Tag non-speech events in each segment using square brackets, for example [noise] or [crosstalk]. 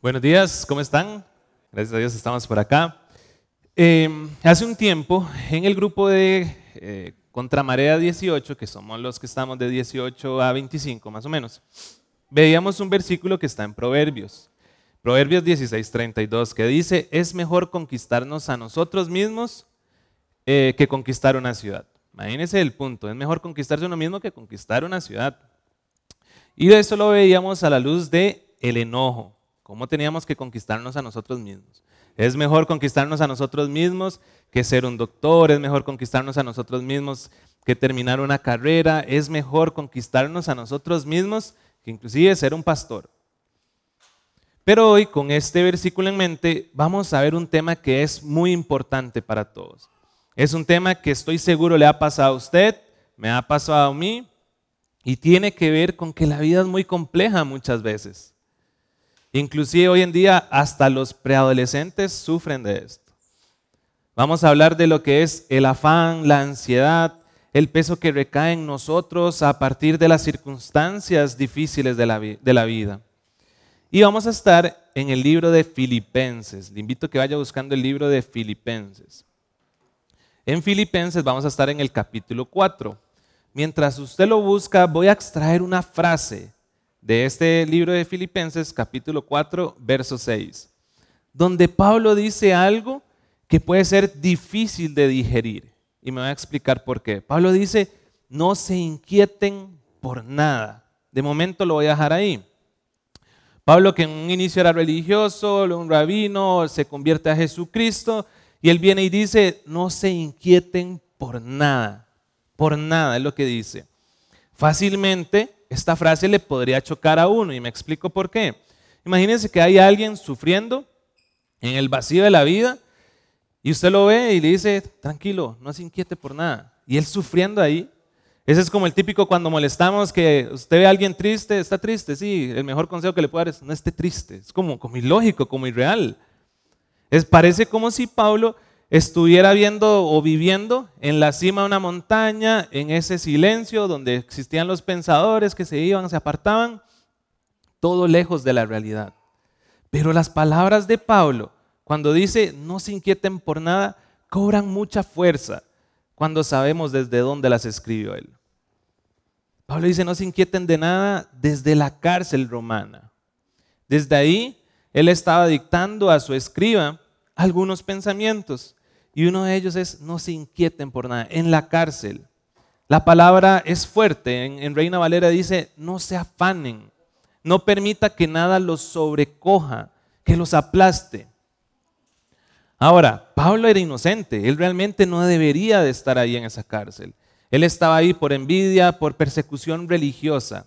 Buenos días, ¿cómo están? Gracias a Dios estamos por acá. Eh, hace un tiempo, en el grupo de eh, Contramarea 18, que somos los que estamos de 18 a 25 más o menos, veíamos un versículo que está en Proverbios. Proverbios 16, 32, que dice, es mejor conquistarnos a nosotros mismos eh, que conquistar una ciudad. Imagínense el punto, es mejor conquistarse uno mismo que conquistar una ciudad. Y de eso lo veíamos a la luz de el enojo, cómo teníamos que conquistarnos a nosotros mismos. Es mejor conquistarnos a nosotros mismos que ser un doctor, es mejor conquistarnos a nosotros mismos que terminar una carrera, es mejor conquistarnos a nosotros mismos que inclusive ser un pastor. Pero hoy, con este versículo en mente, vamos a ver un tema que es muy importante para todos. Es un tema que estoy seguro le ha pasado a usted, me ha pasado a mí, y tiene que ver con que la vida es muy compleja muchas veces. Inclusive hoy en día hasta los preadolescentes sufren de esto. Vamos a hablar de lo que es el afán, la ansiedad, el peso que recae en nosotros a partir de las circunstancias difíciles de la, de la vida. Y vamos a estar en el libro de Filipenses. Le invito a que vaya buscando el libro de Filipenses. En Filipenses vamos a estar en el capítulo 4. Mientras usted lo busca, voy a extraer una frase de este libro de Filipenses, capítulo 4, verso 6, donde Pablo dice algo que puede ser difícil de digerir. Y me voy a explicar por qué. Pablo dice, no se inquieten por nada. De momento lo voy a dejar ahí. Pablo, que en un inicio era religioso, un rabino, se convierte a Jesucristo y él viene y dice, no se inquieten por nada, por nada es lo que dice. Fácilmente esta frase le podría chocar a uno y me explico por qué. Imagínense que hay alguien sufriendo en el vacío de la vida y usted lo ve y le dice, tranquilo, no se inquiete por nada. Y él sufriendo ahí, ese es como el típico cuando molestamos que usted ve a alguien triste, está triste, sí, el mejor consejo que le puedo dar es no esté triste. Es como, como ilógico, como irreal. Es, parece como si Pablo estuviera viendo o viviendo en la cima de una montaña, en ese silencio donde existían los pensadores que se iban, se apartaban, todo lejos de la realidad. Pero las palabras de Pablo, cuando dice no se inquieten por nada, cobran mucha fuerza cuando sabemos desde dónde las escribió él. Pablo dice, no se inquieten de nada desde la cárcel romana. Desde ahí, él estaba dictando a su escriba algunos pensamientos. Y uno de ellos es, no se inquieten por nada, en la cárcel. La palabra es fuerte. En, Reina Valera dice, no se afanen. No permita que nada los sobrecoja, que los aplaste. Ahora, Pablo era inocente. Él realmente no debería de estar ahí en esa cárcel. Él estaba ahí por envidia, por persecución religiosa.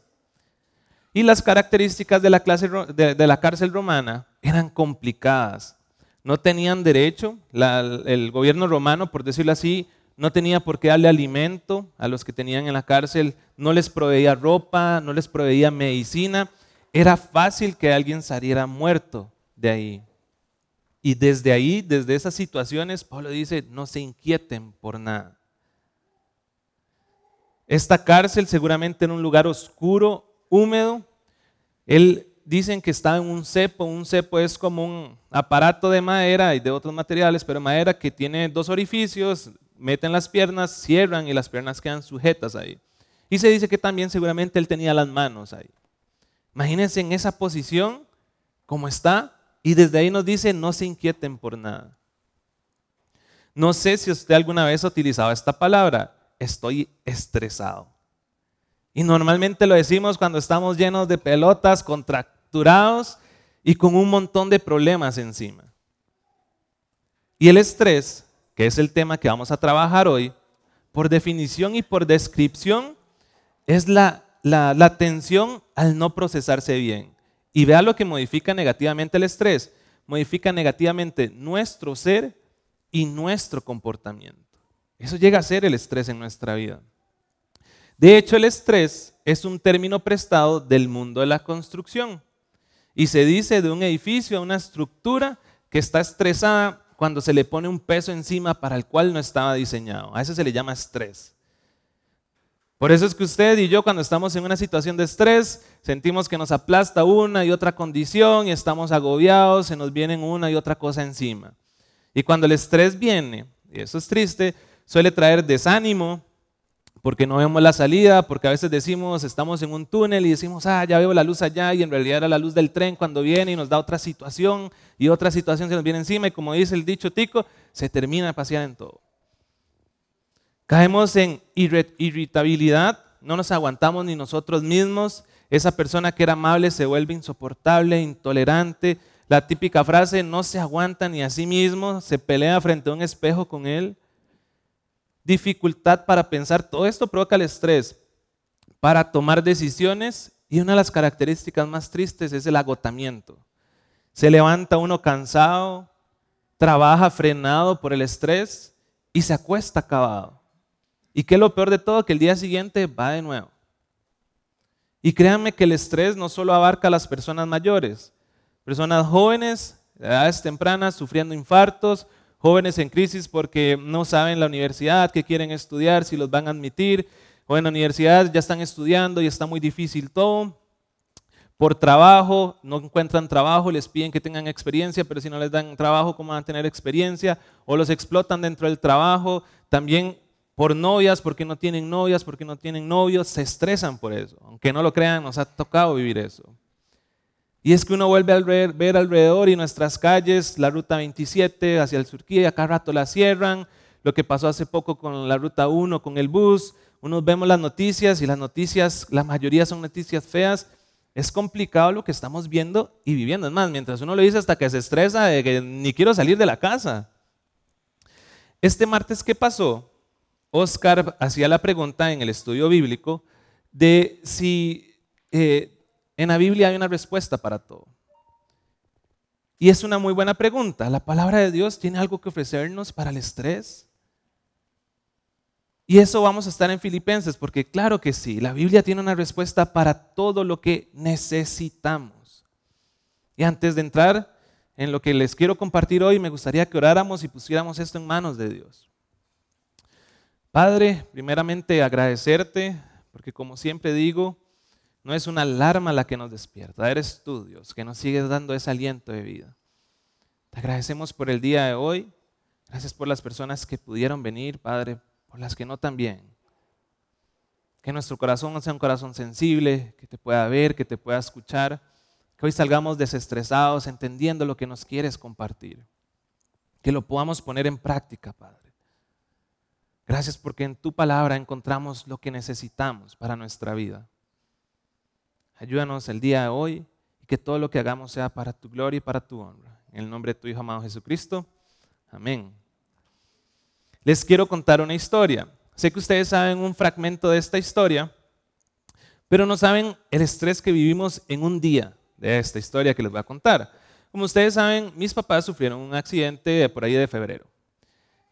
Y las características de, la cárcel romana eran complicadas. No tenían derecho, el gobierno romano, por decirlo así, no tenía por qué darle alimento a los que tenían en la cárcel, no les proveía ropa, no les proveía medicina. Era fácil que alguien saliera muerto de ahí. Y desde ahí, desde esas situaciones, Pablo dice, no se inquieten por nada. Esta cárcel seguramente en un lugar oscuro, húmedo. Él dicen que está en un cepo. Un cepo es como un aparato de madera y de otros materiales, pero madera que tiene dos orificios, meten las piernas, cierran y las piernas quedan sujetas ahí. Y se dice que también seguramente él tenía las manos ahí. Imagínense en esa posición, como está, y desde ahí nos dice, no se inquieten por nada. No sé si usted alguna vez ha utilizado esta palabra, estoy estresado. Y normalmente lo decimos cuando estamos llenos de pelotas, contracturados y con un montón de problemas encima. Y el estrés, que es el tema que vamos a trabajar hoy, por definición y por descripción, es la, la, tensión al no procesarse bien. Y vea lo que modifica negativamente el estrés. Modifica negativamente nuestro ser y nuestro comportamiento. Eso llega a ser el estrés en nuestra vida. De hecho, el estrés es un término prestado del mundo de la construcción. Y se dice de un edificio a una estructura que está estresada cuando se le pone un peso encima para el cual no estaba diseñado. A eso se le llama estrés. Por eso es que usted y yo cuando estamos en una situación de estrés, sentimos que nos aplasta una y otra condición y estamos agobiados, se nos vienen una y otra cosa encima. Y cuando el estrés viene, y eso es triste, suele traer desánimo, porque no vemos la salida, porque a veces decimos, estamos en un túnel y decimos, ah, ya veo la luz allá, y en realidad era la luz del tren cuando viene y nos da otra situación, y otra situación se nos viene encima, y como dice el dicho tico, se termina pasear en todo. Caemos en irritabilidad, no nos aguantamos ni nosotros mismos, esa persona que era amable se vuelve insoportable, intolerante, la típica frase, no se aguanta ni a sí mismo, se pelea frente a un espejo con él dificultad para pensar, todo esto provoca el estrés, para tomar decisiones y una de las características más tristes es el agotamiento. Se levanta uno cansado, trabaja frenado por el estrés y se acuesta acabado. ¿Y qué es lo peor de todo? Que el día siguiente va de nuevo. Y créanme que el estrés no solo abarca a las personas mayores, personas jóvenes, de edades tempranas, sufriendo infartos, jóvenes en crisis porque no saben la universidad, que quieren estudiar, si los van a admitir, o en la universidad ya están estudiando y está muy difícil todo. Por trabajo, no encuentran trabajo, les piden que tengan experiencia, pero si no les dan trabajo, ¿cómo van a tener experiencia? O los explotan dentro del trabajo. También por novias, porque no tienen novias, porque no tienen novios, se estresan por eso. Aunque no lo crean, nos ha tocado vivir eso. Y es que uno vuelve a ver alrededor y nuestras calles, la ruta 27 hacia el Surquía, cada rato la cierran, lo que pasó hace poco con la ruta 1, con el bus, uno vemos las noticias y las noticias, la mayoría son noticias feas, es complicado lo que estamos viendo y viviendo. Es más, mientras uno lo dice hasta que se estresa de que ni quiero salir de la casa. Este martes ¿qué pasó, Oscar hacía la pregunta en el estudio bíblico de si eh, en la Biblia hay una respuesta para todo. Y es una muy buena pregunta. ¿La palabra de Dios tiene algo que ofrecernos para el estrés? Y eso vamos a estar en Filipenses, porque claro que sí, la Biblia tiene una respuesta para todo lo que necesitamos. Y antes de entrar en lo que les quiero compartir hoy, me gustaría que oráramos y pusiéramos esto en manos de Dios. Padre, primeramente agradecerte, porque como siempre digo, no es una alarma la que nos despierta, eres tú, Dios, que nos sigues dando ese aliento de vida. Te agradecemos por el día de hoy. Gracias por las personas que pudieron venir, Padre, por las que no también. Que nuestro corazón sea un corazón sensible, que te pueda ver, que te pueda escuchar. Que hoy salgamos desestresados, entendiendo lo que nos quieres compartir. Que lo podamos poner en práctica, Padre. Gracias porque en tu palabra encontramos lo que necesitamos para nuestra vida. Ayúdanos el día de hoy y que todo lo que hagamos sea para tu gloria y para tu honra. En el nombre de tu Hijo amado Jesucristo. Amén. Les quiero contar una historia. Sé que ustedes saben un fragmento de esta historia, pero no saben el estrés que vivimos en un día de esta historia que les voy a contar. Como ustedes saben, mis papás sufrieron un accidente por ahí de febrero.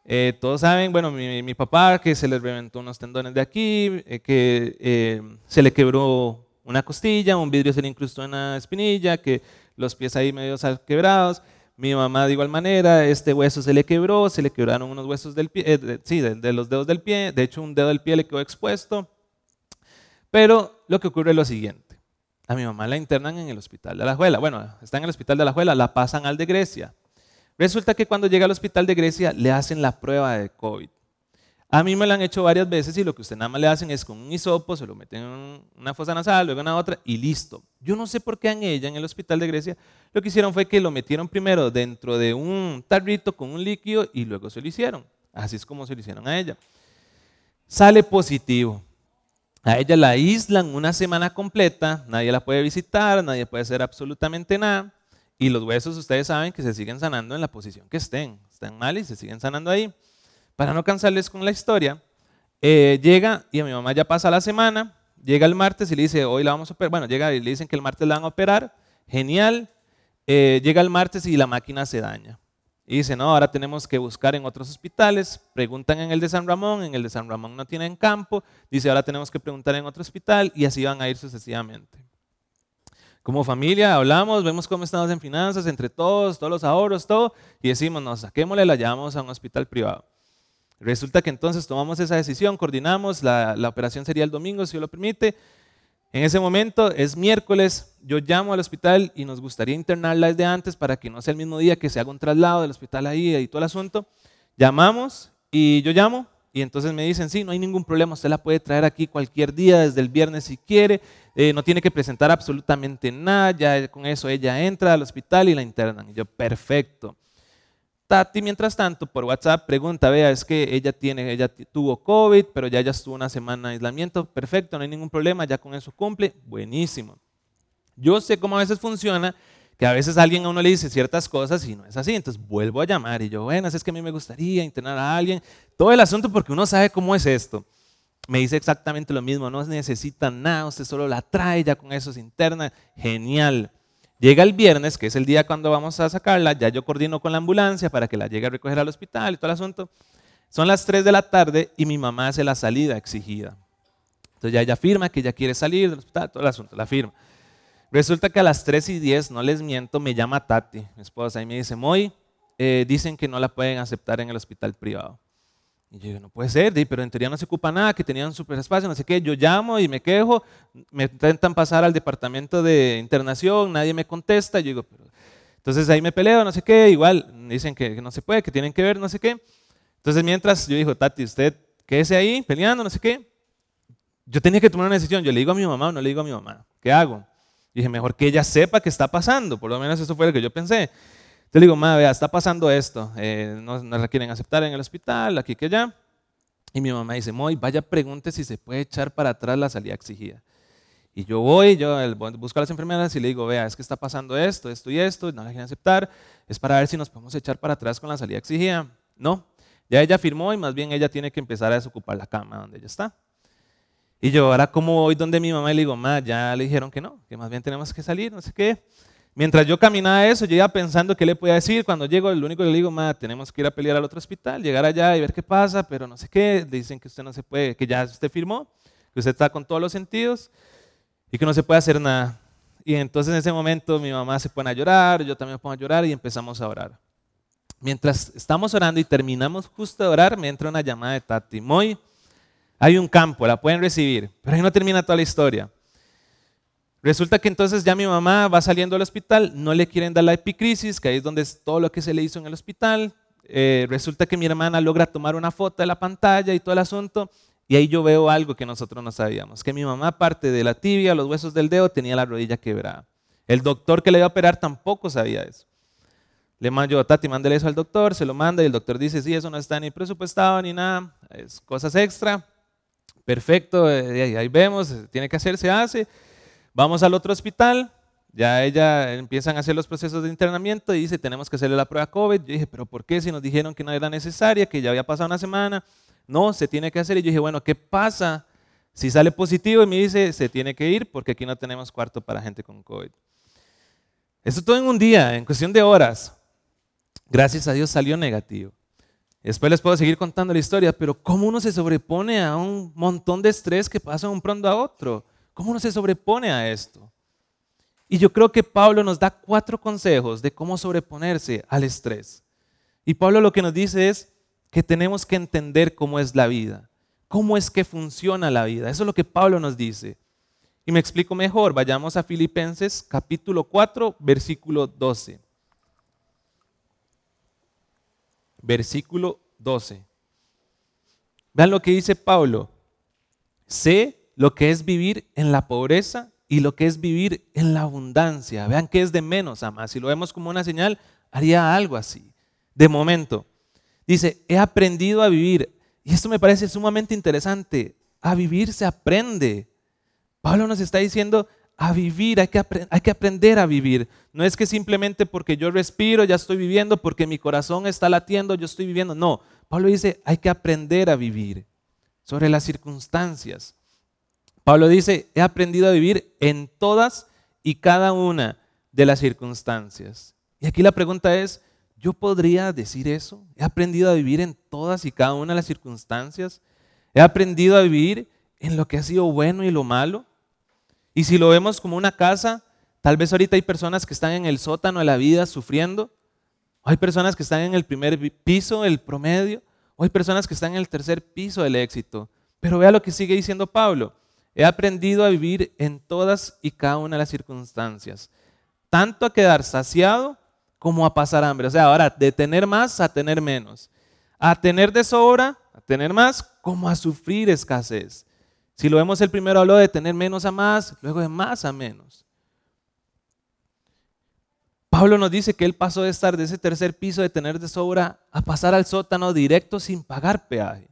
Eh, todos saben, bueno, mi, papá que se le reventó unos tendones de aquí, eh, que eh, se le quebró una costilla, un vidrio se le incrustó en la espinilla, que los pies ahí medio quebrados. Mi mamá de igual manera, este hueso se le quebró, se le quebraron unos huesos del pie, eh, sí, de, los dedos del pie, de hecho un dedo del pie le quedó expuesto. Pero lo que ocurre es lo siguiente. A mi mamá la internan en el hospital de la Juela. Bueno, está en el hospital de la Juela, la pasan al de Grecia. Resulta que cuando llega al hospital de Grecia le hacen la prueba de COVID. A mí me lo han hecho varias veces y lo que usted nada más le hacen es con un hisopo, se lo meten en una fosa nasal, luego en una otra y listo. Yo no sé por qué en ella, en el hospital de Grecia, lo que hicieron fue que lo metieron primero dentro de un tarrito con un líquido y luego se lo hicieron. Así es como se lo hicieron a ella. Sale positivo. A ella la aíslan una semana completa, nadie la puede visitar, nadie puede hacer absolutamente nada. Y los huesos, ustedes saben que se siguen sanando en la posición que estén. Están mal y se siguen sanando ahí. Para no cansarles con la historia, eh, llega y a mi mamá ya pasa la semana, llega el martes y le dice, hoy la vamos a operar. Bueno, llega y le dicen que el martes la van a operar, genial. Eh, llega el martes y la máquina se daña. Y dice, no, ahora tenemos que buscar en otros hospitales. Preguntan en el de San Ramón, en el de San Ramón no tienen campo. Dice, ahora tenemos que preguntar en otro hospital y así van a ir sucesivamente. Como familia hablamos, vemos cómo estamos en finanzas, entre todos, todos los ahorros, todo, y decimos, no, saquémosle, la llevamos a un hospital privado. Resulta que entonces tomamos esa decisión, coordinamos, la, la operación sería el domingo, si Dios lo permite. En ese momento es miércoles, yo llamo al hospital y nos gustaría internarla desde antes para que no sea el mismo día que se haga un traslado del hospital ahí y todo el asunto. Llamamos y yo llamo y entonces me dicen, sí, no hay ningún problema, usted la puede traer aquí cualquier día, desde el viernes si quiere, eh, no tiene que presentar absolutamente nada, ya con eso ella entra al hospital y la internan. Y yo, perfecto. Tati, mientras tanto, por WhatsApp pregunta, vea, es que ella, tiene, ella tuvo COVID, pero ya, ya estuvo una semana de aislamiento, perfecto, no hay ningún problema, ya con eso cumple, buenísimo. Yo sé cómo a veces funciona, que a veces alguien a uno le dice ciertas cosas y no es así, entonces vuelvo a llamar y yo, bueno, es que a mí me gustaría internar a alguien, todo el asunto porque uno sabe cómo es esto. Me dice exactamente lo mismo, no necesita nada, usted solo la trae, ya con eso interna, genial. Llega el viernes, que es el día cuando vamos a sacarla, ya yo coordino con la ambulancia para que la llegue a recoger al hospital y todo el asunto. Son las 3 de la tarde y mi mamá hace la salida exigida. Entonces ya ella firma que ella quiere salir del hospital, todo el asunto, la firma. Resulta que a las 3 y 10, no les miento, me llama Tati, mi esposa, y me dice, Moy, eh, dicen que no la pueden aceptar en el hospital privado. Y yo digo, no puede ser, pero en teoría no se ocupa nada, que tenían super espacio, no sé qué. Yo llamo y me quejo, me intentan pasar al departamento de internación, nadie me contesta. Yo digo, pero... Entonces ahí me peleo, no sé qué, igual dicen que, no se puede, que tienen que ver, no sé qué. Entonces mientras yo digo, Tati, usted quédese ahí peleando, no sé qué. Yo tenía que tomar una decisión, yo le digo a mi mamá o no le digo a mi mamá, ¿qué hago? dije, mejor que ella sepa qué está pasando, por lo menos eso fue lo que yo pensé. Entonces le digo, madre, vea, está pasando esto, eh, no, la quieren aceptar en el hospital, aquí que allá. Y mi mamá dice, Moy, vaya pregunte si se puede echar para atrás la salida exigida. Y yo voy, yo busco a las enfermeras y le digo, vea, es que está pasando esto, esto y esto, no la quieren aceptar, es para ver si nos podemos echar para atrás con la salida exigida. No, ya ella firmó y más bien ella tiene que empezar a desocupar la cama donde ella está. Y yo ahora como voy donde mi mamá y le digo, ma, ya le dijeron que no, que más bien tenemos que salir, no sé qué. Mientras yo caminaba eso, yo iba pensando qué le podía decir. Cuando llego, lo único que le digo, ma, tenemos que ir a pelear al otro hospital, llegar allá y ver qué pasa, pero no sé qué. Dicen que usted no se puede, que ya usted firmó, que usted está con todos los sentidos y que no se puede hacer nada. Y entonces en ese momento mi mamá se pone a llorar, yo también me pongo a llorar y empezamos a orar. Mientras estamos orando y terminamos justo de orar, me entra una llamada de Tati. Moy, hay un campo, la pueden recibir, pero ahí no termina toda la historia. Resulta que entonces ya mi mamá va saliendo del hospital, no le quieren dar la epicrisis, que ahí es donde es todo lo que se le hizo en el hospital. Eh, resulta que mi hermana logra tomar una foto de la pantalla y todo el asunto, y ahí yo veo algo que nosotros no sabíamos, que mi mamá, aparte de la tibia, los huesos del dedo, tenía la rodilla quebrada. El doctor que le iba a operar tampoco sabía eso. Le mando Tati, mándele eso al doctor, se lo manda y el doctor dice, sí, eso no está ni presupuestado ni nada, es cosas extra perfecto, eh, ahí vemos, tiene que hacer, se hace. Vamos al otro hospital, ya ella empiezan a hacer los procesos de internamiento y dice, tenemos que hacerle la prueba COVID. Yo dije, pero ¿por qué? Si nos dijeron que no era necesaria, que ya había pasado una semana. No, se tiene que hacer. Y yo dije, bueno, ¿qué pasa si sale positivo? Y me dice, se tiene que ir porque aquí no tenemos cuarto para gente con COVID. Eso todo en un día, en cuestión de horas. Gracias a Dios salió negativo. Después les puedo seguir contando la historia, pero ¿cómo uno se sobrepone a un montón de estrés que pasa de un pronto a otro? ¿Cómo uno se sobrepone a esto? Y yo creo que Pablo nos da cuatro consejos de cómo sobreponerse al estrés. Y Pablo lo que nos dice es que tenemos que entender cómo es la vida, cómo es que funciona la vida. Eso es lo que Pablo nos dice. Y me explico mejor. Vayamos a Filipenses capítulo 4, versículo 12. versículo 12. Vean lo que dice Pablo. Sé lo que es vivir en la pobreza y lo que es vivir en la abundancia. Vean que es de menos a más. Si lo vemos como una señal, haría algo así. De momento. Dice, he aprendido a vivir. Y esto me parece sumamente interesante. A vivir se aprende. Pablo nos está diciendo, a vivir, hay que, hay que aprender a vivir. No es que simplemente porque yo respiro ya estoy viviendo, porque mi corazón está latiendo, yo estoy viviendo. No, Pablo dice, hay que aprender a vivir sobre las circunstancias. Pablo dice, he aprendido a vivir en todas y cada una de las circunstancias. Y aquí la pregunta es, ¿yo podría decir eso? ¿He aprendido a vivir en todas y cada una de las circunstancias? ¿He aprendido a vivir en lo que ha sido bueno y lo malo? Y si lo vemos como una casa, tal vez ahorita hay personas que están en el sótano de la vida sufriendo, hay personas que están en el primer piso, el promedio, O hay personas que están en el tercer piso del éxito. Pero vea lo que sigue diciendo Pablo. He aprendido a vivir en todas y cada una de las circunstancias. Tanto a quedar saciado como a pasar hambre. O sea, ahora de tener más a tener menos. A tener de sobra, a tener más, como a sufrir escasez. Si lo vemos, el primero habló de tener menos a más, luego de más a menos. Pablo nos dice que él pasó de estar de ese tercer piso de tener de sobra a pasar al sótano directo sin pagar peaje.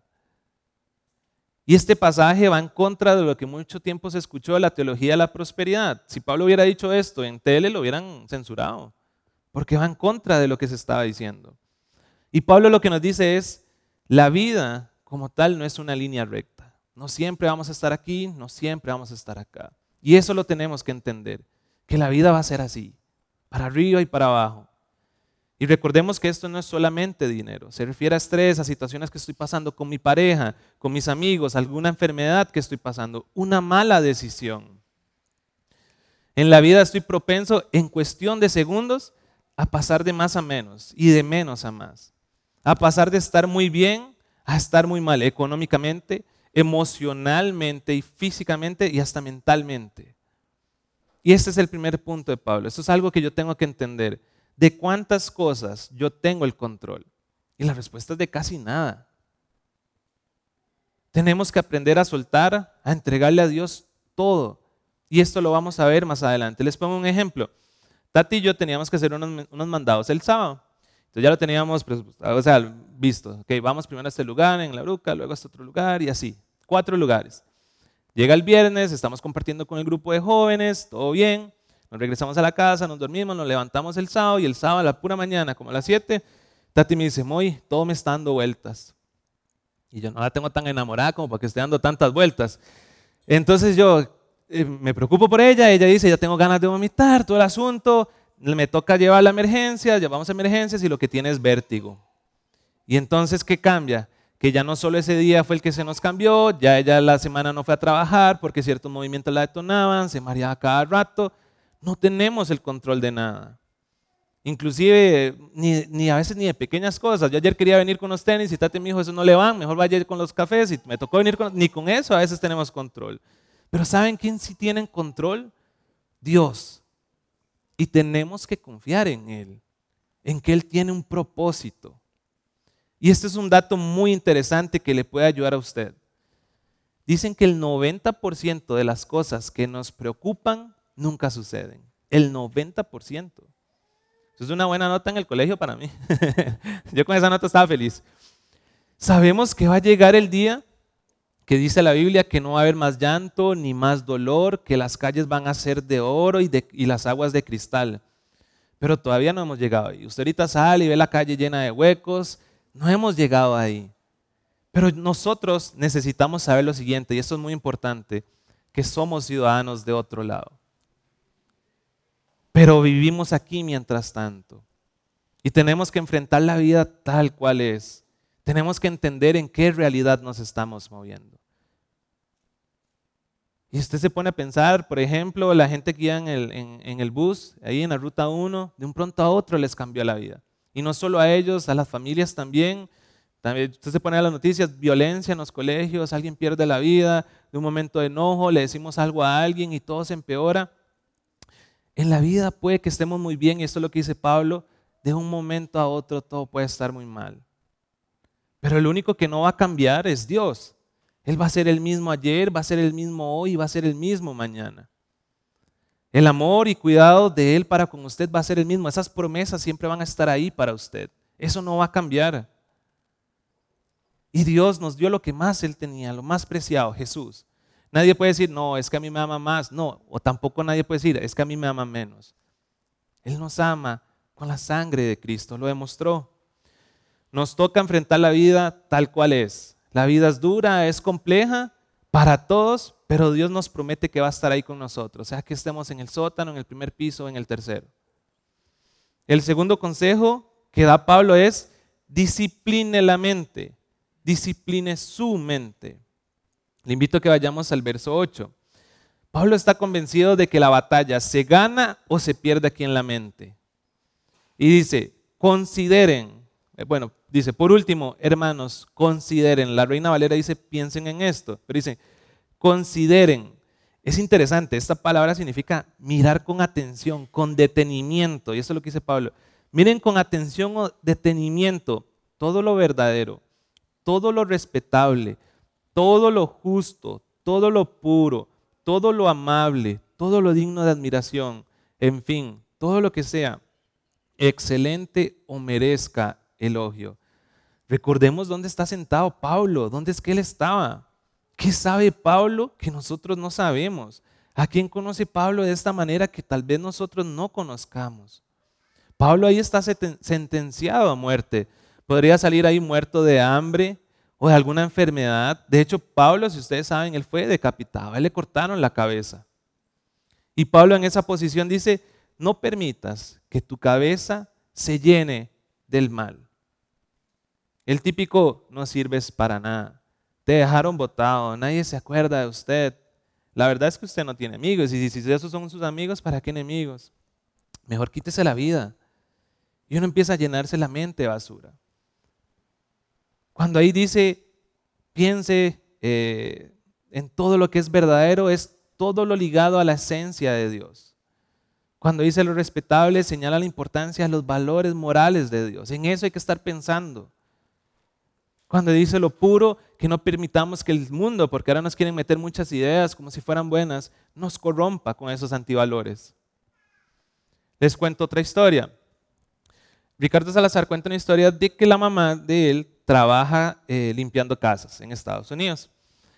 Y este pasaje va en contra de lo que mucho tiempo se escuchó de la teología de la prosperidad. Si Pablo hubiera dicho esto en tele, lo hubieran censurado, porque va en contra de lo que se estaba diciendo. Y Pablo lo que nos dice es, la vida como tal no es una línea recta. No siempre vamos a estar aquí, no siempre vamos a estar acá. Y eso lo tenemos que entender, que la vida va a ser así, para arriba y para abajo. Y recordemos que esto no es solamente dinero, se refiere a estrés, a situaciones que estoy pasando con mi pareja, con mis amigos, alguna enfermedad que estoy pasando, una mala decisión. En la vida estoy propenso en cuestión de segundos a pasar de más a menos y de menos a más. A pasar de estar muy bien a estar muy mal económicamente, emocionalmente y físicamente y hasta mentalmente. Y este es el primer punto de Pablo. Esto es algo que yo tengo que entender. ¿De cuántas cosas yo tengo el control? Y la respuesta es de casi nada. Tenemos que aprender a soltar, a entregarle a Dios todo. Y esto lo vamos a ver más adelante. Les pongo un ejemplo. Tati y yo teníamos que hacer unos, mandados el sábado. Entonces ya lo teníamos o sea, visto. Okay, vamos primero a este lugar en la bruca, luego a este otro lugar y así cuatro lugares. Llega el viernes, estamos compartiendo con el grupo de jóvenes, todo bien, nos regresamos a la casa, nos dormimos, nos levantamos el sábado y el sábado a la pura mañana, como a las 7, Tati me dice, Moy, todo me está dando vueltas. Y yo no la tengo tan enamorada como para que esté dando tantas vueltas. Entonces yo eh, me preocupo por ella, ella dice, ya tengo ganas de vomitar, todo el asunto, me toca llevar la emergencia, llevamos a emergencias y lo que tiene es vértigo. Y entonces, ¿qué cambia? que ya no solo ese día fue el que se nos cambió, ya ella la semana no fue a trabajar porque ciertos movimientos la detonaban, se mareaba cada rato, no tenemos el control de nada. Inclusive, ni, a veces ni de pequeñas cosas. Yo ayer quería venir con los tenis y Tati me dijo, eso no le van, mejor vaya con los cafés y me tocó venir con... Ni con eso a veces tenemos control. Pero ¿saben quién sí tiene control? Dios. Y tenemos que confiar en Él, en que Él tiene un propósito. Y este es un dato muy interesante que le puede ayudar a usted. Dicen que el 90% de las cosas que nos preocupan nunca suceden. El 90%. Eso es una buena nota en el colegio para mí. [laughs] Yo con esa nota estaba feliz. Sabemos que va a llegar el día que dice la Biblia que no va a haber más llanto ni más dolor, que las calles van a ser de oro y, y las aguas de cristal. Pero todavía no hemos llegado ahí. Usted ahorita sale y ve la calle llena de huecos, no hemos llegado ahí. Pero nosotros necesitamos saber lo siguiente, y esto es muy importante, que somos ciudadanos de otro lado. Pero vivimos aquí mientras tanto. Y tenemos que enfrentar la vida tal cual es. Tenemos que entender en qué realidad nos estamos moviendo. Y usted se pone a pensar, por ejemplo, la gente que iba en el, en el bus, ahí en la ruta 1, de un pronto a otro les cambió la vida. Y no solo a ellos, a las familias también. También usted se pone a las noticias, violencia en los colegios, alguien pierde la vida, de un momento de enojo, le decimos algo a alguien y todo se empeora. En la vida puede que estemos muy bien, y esto es lo que dice Pablo, de un momento a otro todo puede estar muy mal. Pero el único que no va a cambiar es Dios. Él va a ser el mismo ayer, va a ser el mismo hoy, va a ser el mismo mañana. El amor y cuidado de Él para con usted va a ser el mismo. Esas promesas siempre van a estar ahí para usted. Eso no va a cambiar. Y Dios nos dio lo que más Él tenía, lo más preciado, Jesús. Nadie puede decir, no, es que a mí me ama más. No, o tampoco nadie puede decir, es que a mí me ama menos. Él nos ama con la sangre de Cristo, lo demostró. Nos toca enfrentar la vida tal cual es. La vida es dura, es compleja para todos, pero Dios nos promete que va a estar ahí con nosotros, sea que estemos en el sótano, en el primer piso, o en el tercero. El segundo consejo que da Pablo es discipline la mente, discipline su mente. Le invito a que vayamos al verso 8. Pablo está convencido de que la batalla se gana o se pierde aquí en la mente. Y dice, consideren, eh, bueno, dice, por último, hermanos, consideren, la Reina Valera dice, piensen en esto, pero dice, consideren. Es interesante, esta palabra significa mirar con atención, con detenimiento, y eso es lo que dice Pablo. Miren con atención o detenimiento todo lo verdadero, todo lo respetable, todo lo justo, todo lo puro, todo lo amable, todo lo digno de admiración, en fin, todo lo que sea excelente o merezca elogio. Recordemos dónde está sentado Pablo, dónde es que él estaba. ¿Qué sabe Pablo que nosotros no sabemos? ¿A quién conoce Pablo de esta manera que tal vez nosotros no conozcamos? Pablo ahí está sentenciado a muerte. Podría salir ahí muerto de hambre o de alguna enfermedad. De hecho, Pablo, si ustedes saben, él fue decapitado, él le cortaron la cabeza. Y Pablo en esa posición dice, no permitas que tu cabeza se llene del mal. El típico no sirves para nada. Te dejaron botado, nadie se acuerda de usted. La verdad es que usted no tiene amigos y si esos son sus amigos, ¿para qué enemigos? Mejor quítese la vida. Y uno empieza a llenarse la mente de basura. Cuando ahí dice, piense eh, en todo lo que es verdadero, es todo lo ligado a la esencia de Dios. Cuando dice lo respetable, señala la importancia de los valores morales de Dios. En eso hay que estar pensando. Cuando dice lo puro, que no permitamos que el mundo, porque ahora nos quieren meter muchas ideas como si fueran buenas, nos corrompa con esos antivalores. Les cuento otra historia. Ricardo Salazar cuenta una historia de que la mamá de él trabaja eh, limpiando casas en Estados Unidos.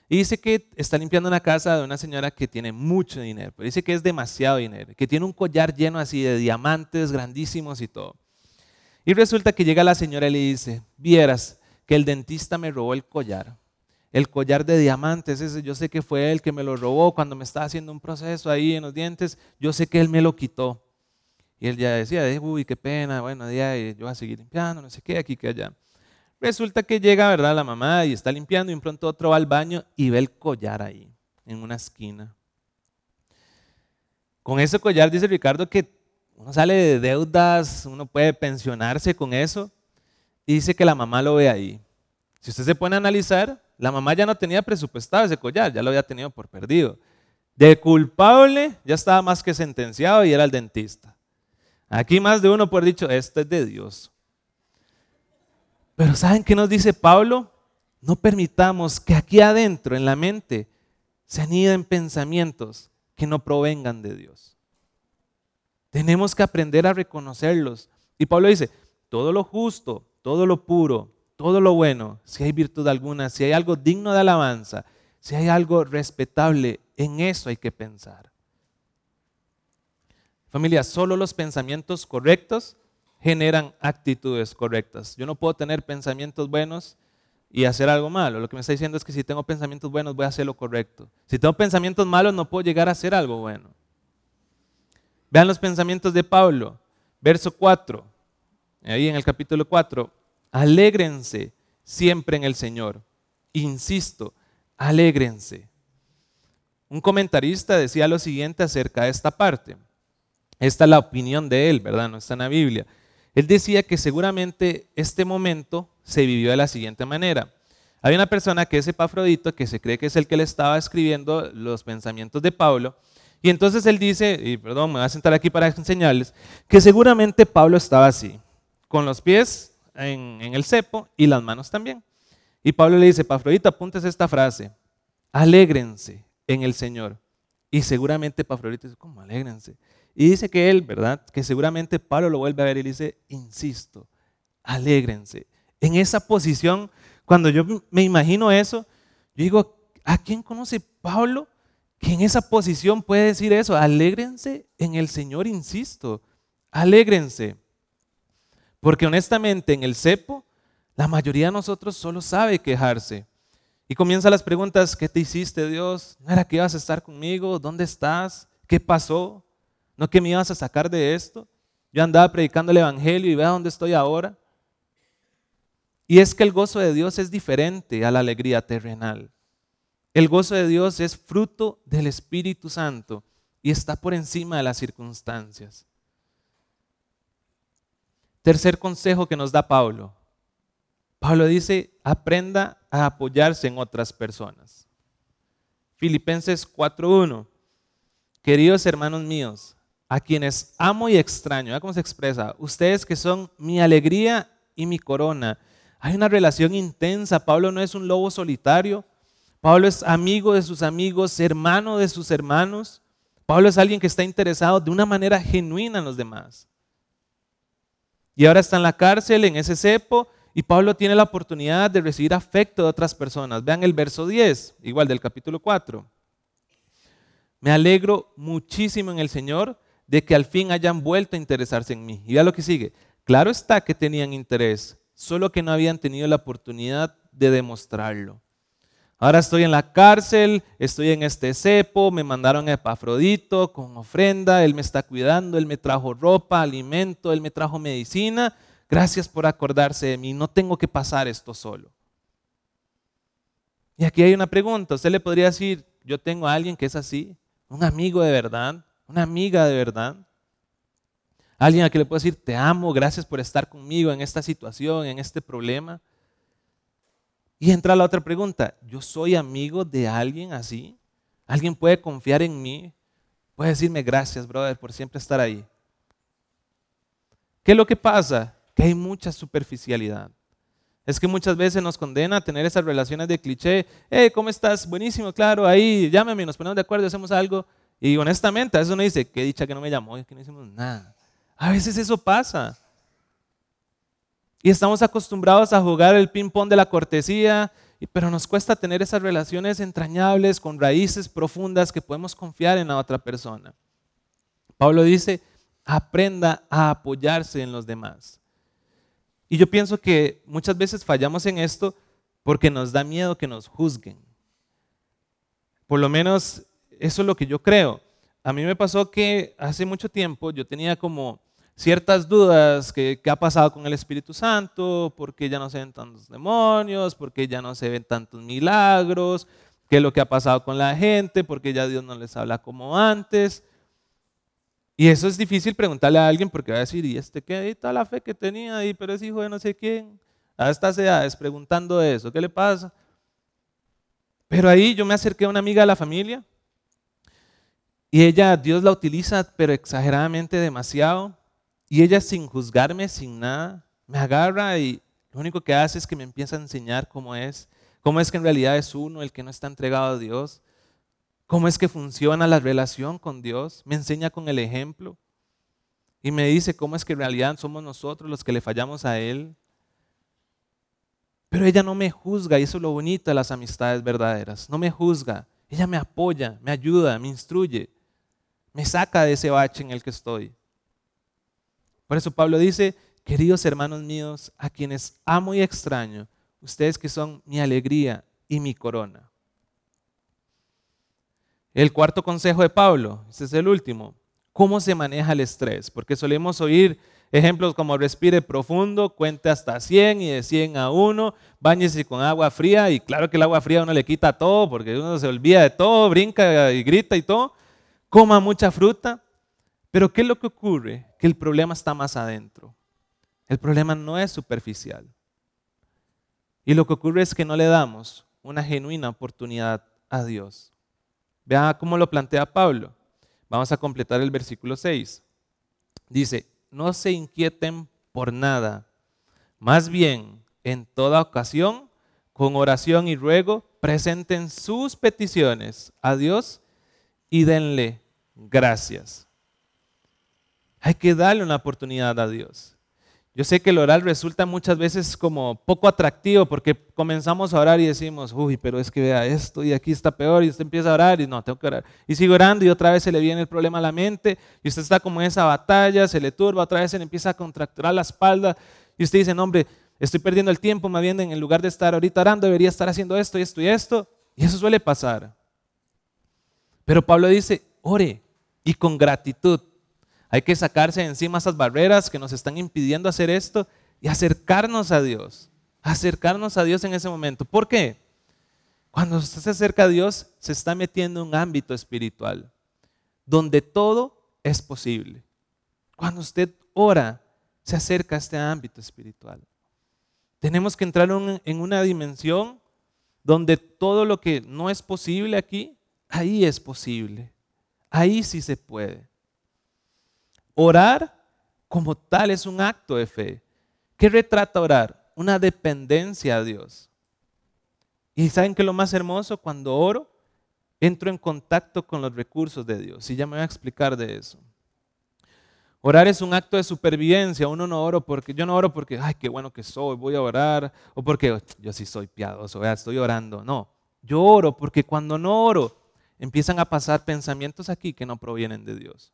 Y dice que está limpiando una casa de una señora que tiene mucho dinero, pero dice que es demasiado dinero, que tiene un collar lleno así de diamantes grandísimos y todo. Y resulta que llega la señora y le dice, vieras que el dentista me robó el collar. El collar de diamantes, ese yo sé que fue él que me lo robó cuando me estaba haciendo un proceso ahí en los dientes, yo sé que él me lo quitó. Y él ya decía, uy, qué pena, bueno, ya yo voy a seguir limpiando, no sé qué, aquí que allá. Resulta que llega, ¿verdad? La mamá y está limpiando y pronto otro va al baño y ve el collar ahí, en una esquina. Con ese collar dice Ricardo que uno sale de deudas, uno puede pensionarse con eso y dice que la mamá lo ve ahí. Si usted se pone a analizar, la mamá ya no tenía presupuestado ese collar, ya lo había tenido por perdido. De culpable ya estaba más que sentenciado y era el dentista. Aquí más de uno puede haber dicho, esto es de Dios. Pero ¿saben qué nos dice Pablo? No permitamos que aquí adentro, en la mente, se aniden pensamientos que no provengan de Dios. Tenemos que aprender a reconocerlos. Y Pablo dice, todo lo justo, todo lo puro, todo lo bueno, si hay virtud alguna, si hay algo digno de alabanza, si hay algo respetable, en eso hay que pensar. Familia, solo los pensamientos correctos generan actitudes correctas. Yo no puedo tener pensamientos buenos y hacer algo malo. Lo que me está diciendo es que si tengo pensamientos buenos voy a hacer lo correcto. Si tengo pensamientos malos no puedo llegar a hacer algo bueno. Vean los pensamientos de Pablo, verso 4, ahí en el capítulo 4. Alégrense siempre en el Señor. Insisto, alégrense. Un comentarista decía lo siguiente acerca de esta parte. Esta es la opinión de él, ¿verdad? No está en la Biblia. Él decía que seguramente este momento se vivió de la siguiente manera. Hay una persona que es Epafrodito, que se cree que es el que le estaba escribiendo los pensamientos de Pablo, y entonces él dice, y perdón, me voy a sentar aquí para enseñarles, que seguramente Pablo estaba así, con los pies en, el cepo y las manos también. Y Pablo le dice, Epafrodito, apuntes esta frase, alégrense en el Señor. Y seguramente Epafrodito dice, ¿cómo alégrense? Y dice que él, ¿verdad? Que seguramente Pablo lo vuelve a ver y dice, insisto, alégrense. En esa posición, cuando yo me imagino eso, yo digo, ¿a quién conoce Pablo que en esa posición puede decir eso? Alégrense en el Señor, insisto, alégrense. Porque honestamente en el cepo, la mayoría de nosotros solo sabe quejarse. Y comienza las preguntas, ¿qué te hiciste Dios? ¿No era que ibas a estar conmigo? ¿Dónde estás? ¿Qué pasó? ¿No que me ibas a sacar de esto? Yo andaba predicando el Evangelio y vea dónde estoy ahora. Y es que el gozo de Dios es diferente a la alegría terrenal. El gozo de Dios es fruto del Espíritu Santo y está por encima de las circunstancias. Tercer consejo que nos da Pablo. Pablo dice, aprenda a apoyarse en otras personas. Filipenses 4.1. Queridos hermanos míos, a quienes amo y extraño, ¿cómo se expresa? Ustedes que son mi alegría y mi corona. Hay una relación intensa. Pablo no es un lobo solitario. Pablo es amigo de sus amigos, hermano de sus hermanos. Pablo es alguien que está interesado de una manera genuina en los demás. Y ahora está en la cárcel, en ese cepo, y Pablo tiene la oportunidad de recibir afecto de otras personas. Vean el verso 10, igual del capítulo 4. Me alegro muchísimo en el Señor de que al fin hayan vuelto a interesarse en mí. Y vea lo que sigue. Claro está que tenían interés, solo que no habían tenido la oportunidad de demostrarlo. Ahora estoy en la cárcel, estoy en este cepo, me mandaron a Epafrodito con ofrenda, él me está cuidando, él me trajo ropa, alimento, él me trajo medicina. Gracias por acordarse de mí, no tengo que pasar esto solo. Y aquí hay una pregunta, usted le podría decir, yo tengo a alguien que es así, un amigo de verdad, una amiga de verdad. Alguien a quien le puedo decir, te amo, gracias por estar conmigo en esta situación, en este problema. Y entra la otra pregunta, ¿yo soy amigo de alguien así? ¿Alguien puede confiar en mí? Puede decirme gracias, brother, por siempre estar ahí. ¿Qué es lo que pasa? Que hay mucha superficialidad. Es que muchas veces nos condena a tener esas relaciones de cliché. Hey, ¿cómo estás? Buenísimo, claro, ahí llámame, nos ponemos de acuerdo, hacemos algo. Y honestamente, a veces uno dice, qué dicha que no me llamó, es que no hicimos nada. A veces eso pasa. Y estamos acostumbrados a jugar el ping-pong de la cortesía, pero nos cuesta tener esas relaciones entrañables con raíces profundas que podemos confiar en la otra persona. Pablo dice, aprenda a apoyarse en los demás. Y yo pienso que muchas veces fallamos en esto porque nos da miedo que nos juzguen. Por lo menos eso es lo que yo creo. A mí me pasó que hace mucho tiempo yo tenía como ciertas dudas que, ha pasado con el Espíritu Santo, porque ya no se ven tantos demonios, porque ya no se ven tantos milagros, qué es lo que ha pasado con la gente, porque ya Dios no les habla como antes. Y eso es difícil preguntarle a alguien porque va a decir, ¿y este qué? Ahí está la fe que tenía ahí, pero es hijo de no sé quién. A estas edades preguntando eso, ¿qué le pasa? Pero ahí yo me acerqué a una amiga de la familia y ella, Dios la utiliza, pero exageradamente demasiado. Y ella sin juzgarme, sin nada, me agarra y lo único que hace es que me empieza a enseñar cómo es, cómo es que en realidad es uno el que no está entregado a Dios, cómo es que funciona la relación con Dios, me enseña con el ejemplo y me dice cómo es que en realidad somos nosotros los que le fallamos a Él. Pero ella no me juzga y eso es lo bonito de las amistades verdaderas, no me juzga, ella me apoya, me ayuda, me instruye, me saca de ese bache en el que estoy. Por eso Pablo dice, queridos hermanos míos, a quienes amo y extraño, ustedes que son mi alegría y mi corona. El cuarto consejo de Pablo, ese es el último, ¿cómo se maneja el estrés? Porque solemos oír ejemplos como respire profundo, cuente hasta 100 y de 100 a 1, bañese con agua fría y claro que el agua fría uno le quita todo porque uno se olvida de todo, brinca y grita y todo, coma mucha fruta, pero ¿qué es lo que ocurre? Que el problema está más adentro. El problema no es superficial. Y lo que ocurre es que no le damos una genuina oportunidad a Dios. Vea cómo lo plantea Pablo. Vamos a completar el versículo 6. Dice, no se inquieten por nada. Más bien, en toda ocasión, con oración y ruego, presenten sus peticiones a Dios y denle gracias. Hay que darle una oportunidad a Dios. Yo sé que el orar resulta muchas veces como poco atractivo porque comenzamos a orar y decimos, uy, pero es que vea esto y aquí está peor y usted empieza a orar y no, tengo que orar. Y sigue orando y otra vez se le viene el problema a la mente y usted está como en esa batalla, se le turba, otra vez se le empieza a contracturar la espalda y usted dice, no, hombre, estoy perdiendo el tiempo, más bien en lugar de estar ahorita orando debería estar haciendo esto y esto y esto. Y eso suele pasar. Pero Pablo dice, ore y con gratitud. Hay que sacarse de encima esas barreras que nos están impidiendo hacer esto y acercarnos a Dios. Acercarnos a Dios en ese momento. ¿Por qué? Cuando usted se acerca a Dios, se está metiendo en un ámbito espiritual donde todo es posible. Cuando usted ora, se acerca a este ámbito espiritual. Tenemos que entrar en una dimensión donde todo lo que no es posible aquí, ahí es posible. Ahí sí se puede. Orar como tal es un acto de fe. ¿Qué retrata orar? Una dependencia a Dios. Y saben que lo más hermoso, cuando oro, entro en contacto con los recursos de Dios. Y ya me voy a explicar de eso. Orar es un acto de supervivencia. Uno no oro porque, yo no oro porque, ay, qué bueno que soy, voy a orar, o porque yo sí soy piadoso, estoy orando. No, yo oro porque cuando no oro, empiezan a pasar pensamientos aquí que no provienen de Dios.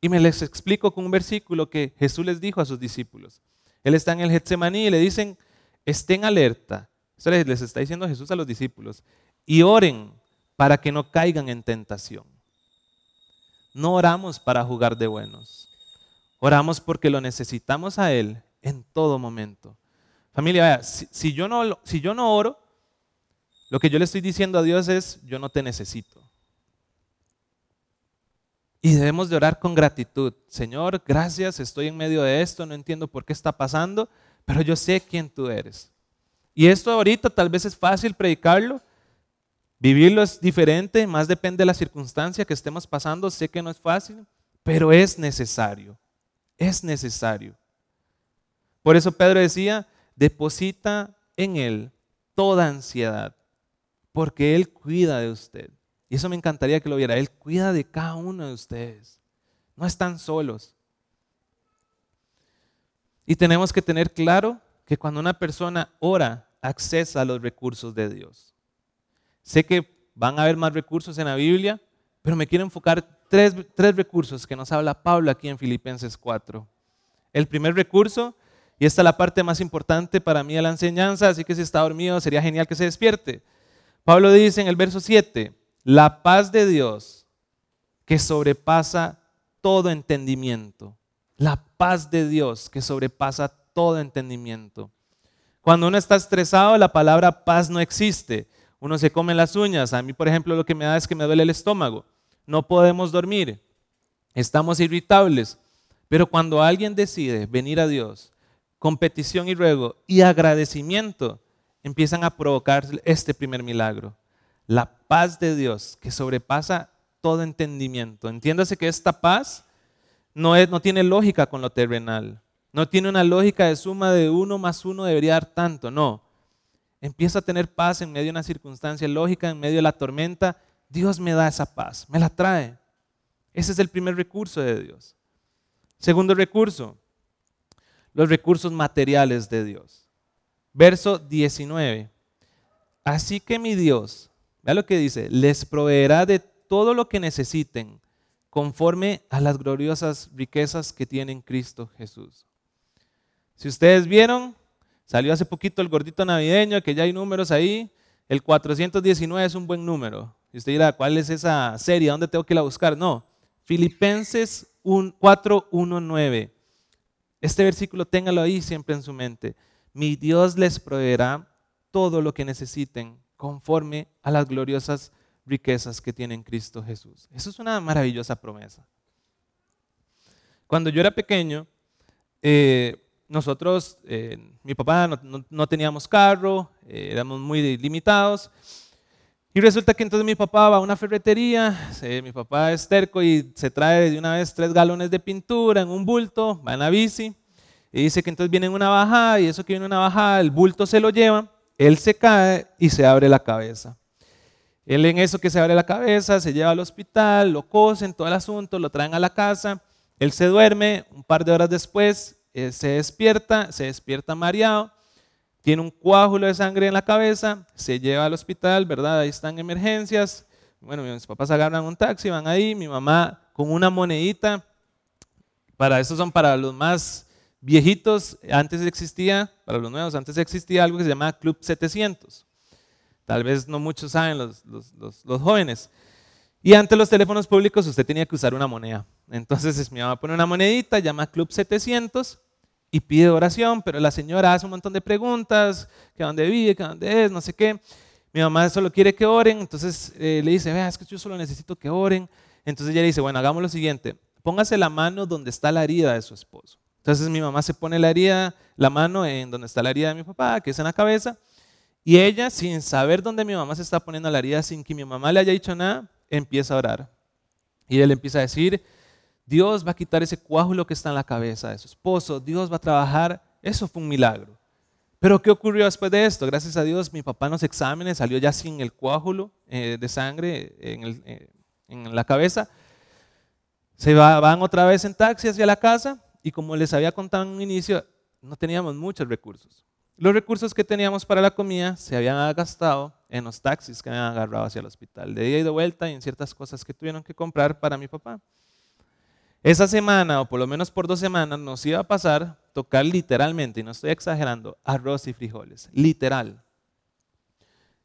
Y me les explico con un versículo que Jesús les dijo a sus discípulos. Él está en el Getsemaní y le dicen, estén alerta. Eso les está diciendo Jesús a los discípulos. Y oren para que no caigan en tentación. No oramos para jugar de buenos. Oramos porque lo necesitamos a Él en todo momento. Familia, si, yo no, si yo no oro, lo que yo le estoy diciendo a Dios es, yo no te necesito. Y debemos de orar con gratitud. Señor, gracias, estoy en medio de esto, no entiendo por qué está pasando, pero yo sé quién tú eres. Y esto ahorita tal vez es fácil predicarlo, vivirlo es diferente, más depende de la circunstancia que estemos pasando, sé que no es fácil, pero es necesario es necesario. Por eso Pedro decía, deposita en Él toda ansiedad, porque Él cuida de usted. Y eso me encantaría que lo viera. Él cuida de cada uno de ustedes. No están solos. Y tenemos que tener claro que cuando una persona ora, accesa a los recursos de Dios. Sé que van a haber más recursos en la Biblia, pero me quiero enfocar tres, tres recursos que nos habla Pablo aquí en Filipenses 4. El primer recurso, y esta es la parte más importante para mí de la enseñanza, así que si está dormido sería genial que se despierte. Pablo dice en el verso 7, la paz de Dios que sobrepasa todo entendimiento. La paz de Dios que sobrepasa todo entendimiento. Cuando uno está estresado, la palabra paz no existe. Uno se come las uñas. A mí, por ejemplo, lo que me da es que me duele el estómago no podemos dormir, estamos irritables. Pero cuando alguien decide venir a Dios con petición y ruego y agradecimiento, empiezan a provocar este primer milagro. La paz de Dios que sobrepasa todo entendimiento. Entiéndase que esta paz no, tiene lógica con lo terrenal. No tiene una lógica de suma de uno más uno debería dar tanto. No. Empieza a tener paz en medio de una circunstancia lógica, en medio de la tormenta, Dios me da esa paz, me la trae. Ese es el primer recurso de Dios. Segundo recurso, los recursos materiales de Dios. Verso 19. Así que mi Dios, vea lo que dice, les proveerá de todo lo que necesiten conforme a las gloriosas riquezas que tiene en Cristo Jesús. Si ustedes vieron, salió hace poquito el gordito navideño, que ya hay números ahí. El 419 es un buen número. Y usted dirá, ¿cuál es esa serie? ¿Dónde tengo que ir a buscar? No, Filipenses 4.1.9. Este versículo téngalo ahí siempre en su mente. Mi Dios les proveerá todo lo que necesiten conforme a las gloriosas riquezas que tiene en Cristo Jesús. Eso es una maravillosa promesa. Cuando yo era pequeño, eh, nosotros, eh, mi papá no, teníamos carro, eh, éramos muy limitados y resulta que entonces mi papá va a una ferretería, mi papá es terco y se trae de una vez tres galones de pintura en un bulto, va en la bici, y dice que entonces viene una bajada y eso que viene una bajada, el bulto se lo lleva, él se cae y se abre la cabeza. Él en eso que se abre la cabeza, se lleva al hospital, lo cosen, todo el asunto, lo traen a la casa, él se duerme, un par de horas después eh, se despierta, se despierta mareado, tiene un coágulo de sangre en la cabeza, se lleva al hospital, ¿verdad? Ahí están emergencias. Bueno, mis papás agarran un taxi, van ahí, mi mamá con una monedita, para estos son para los más viejitos, antes existía, para los nuevos, antes existía algo que se llamaba Club 700. Tal vez no muchos saben los, jóvenes. Y antes los teléfonos públicos usted tenía que usar una moneda. Entonces mi mamá pone una monedita, llama Club 700 y pide oración, pero la señora hace un montón de preguntas, que dónde vive, que dónde es, no sé qué. Mi mamá solo quiere que oren, entonces eh, le dice, vea, es que yo solo necesito que oren. Entonces ella le dice, bueno, hagamos lo siguiente, póngase la mano donde está la herida de su esposo. Entonces mi mamá se pone la herida, la mano en donde está la herida de mi papá, que es en la cabeza, y ella, sin saber dónde mi mamá se está poniendo la herida, sin que mi mamá le haya dicho nada, empieza a orar. Y él empieza a decir, Dios va a quitar ese coágulo que está en la cabeza de su esposo, Dios va a trabajar. Eso fue un milagro. Pero ¿qué ocurrió después de esto? Gracias a Dios, mi papá en los exámenes salió ya sin el coágulo eh, de sangre en, eh, en, la cabeza. Se van otra vez en taxi hacia la casa y como les había contado en un inicio, no teníamos muchos recursos. Los recursos que teníamos para la comida se habían gastado en los taxis que habían agarrado hacia el hospital, de ida y de vuelta y en ciertas cosas que tuvieron que comprar para mi papá. Esa semana, o por lo menos por dos semanas, nos iba a pasar tocar literalmente, y no estoy exagerando, arroz y frijoles. Literal.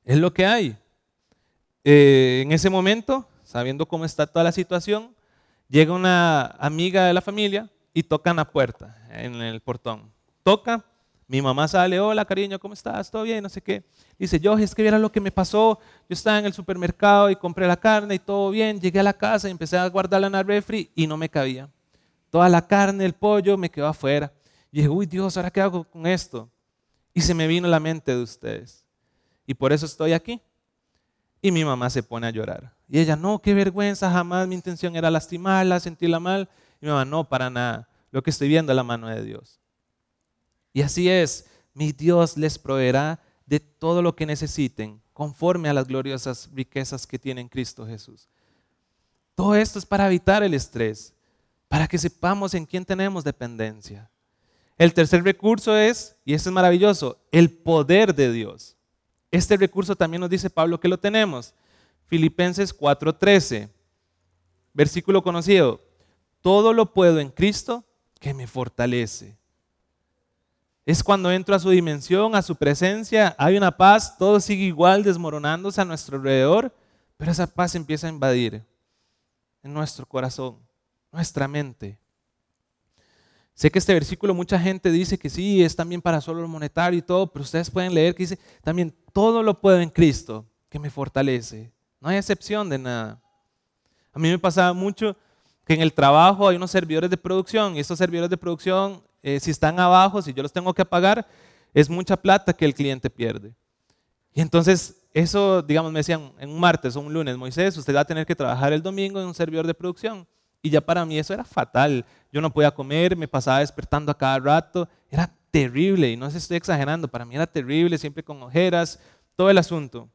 Es lo que hay. Eh, en ese momento, sabiendo cómo está toda la situación, llega una amiga de la familia y toca en la puerta, en el portón. Toca, mi mamá sale, hola cariño, ¿cómo estás? ¿Todo bien? No sé qué. Dice, yo, es que viera lo que me pasó. Yo estaba en el supermercado y compré la carne y todo bien. Llegué a la casa y empecé a guardarla en la refri y no me cabía. Toda la carne, el pollo me quedó afuera. Y dije, uy Dios, ¿ahora qué hago con esto? Y se me vino la mente de ustedes. Y por eso estoy aquí. Y mi mamá se pone a llorar. Y ella, no, qué vergüenza, jamás mi intención era lastimarla, sentirla mal. No, para nada. Lo que estoy viendo es la mano de Dios. Y así es, mi Dios les proveerá de todo lo que necesiten, conforme a las gloriosas riquezas que tiene en Cristo Jesús. Todo esto es para evitar el estrés, para que sepamos en quién tenemos dependencia. El tercer recurso es, y este es maravilloso, el poder de Dios. Este recurso también nos dice Pablo que lo tenemos. Filipenses 4:13, versículo conocido. Todo lo puedo en Cristo que me fortalece. Es cuando entro a su dimensión, a su presencia, hay una paz, todo sigue igual desmoronándose a nuestro alrededor, pero esa paz empieza a invadir en nuestro corazón, nuestra mente. Sé que este versículo mucha gente dice que sí, es también para solo lo monetario y todo, pero ustedes pueden leer que dice también todo lo puedo en Cristo que me fortalece. No hay excepción de nada. A mí me pasaba mucho que en el trabajo hay unos servidores de producción y estos servidores de producción eh, si están abajo, si yo los tengo que pagar, es mucha plata que el cliente pierde. Y entonces, eso, digamos, me decían en un martes o un lunes, Moisés, usted va a tener que trabajar el domingo en un servidor de producción. Y ya para mí eso era fatal. Yo no podía comer, me pasaba despertando a cada rato. Era terrible, y no se estoy exagerando, para mí era terrible, siempre con ojeras, todo el asunto.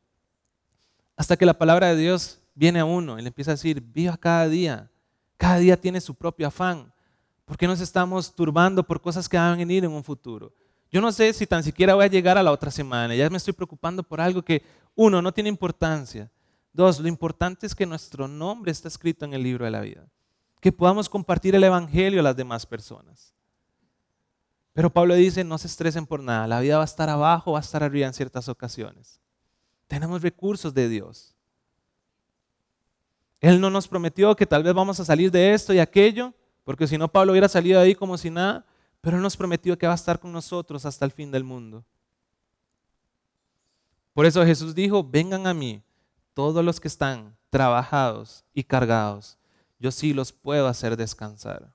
Hasta que la palabra de Dios viene a uno y le empieza a decir, viva cada día. Cada día tiene su propio afán. ¿Por qué nos estamos turbando por cosas que van a venir en un futuro? Yo no sé si tan siquiera voy a llegar a la otra semana. Ya me estoy preocupando por algo que, uno, no tiene importancia. Dos, lo importante es que nuestro nombre está escrito en el libro de la vida. Que podamos compartir el Evangelio a las demás personas. Pero Pablo dice, no se estresen por nada. La vida va a estar abajo, va a estar arriba en ciertas ocasiones. Tenemos recursos de Dios. Él no nos prometió que tal vez vamos a salir de esto y aquello, porque si no, Pablo hubiera salido ahí como si nada, pero Él nos prometió que va a estar con nosotros hasta el fin del mundo. Por eso Jesús dijo, vengan a mí todos los que están trabajados y cargados, yo sí los puedo hacer descansar.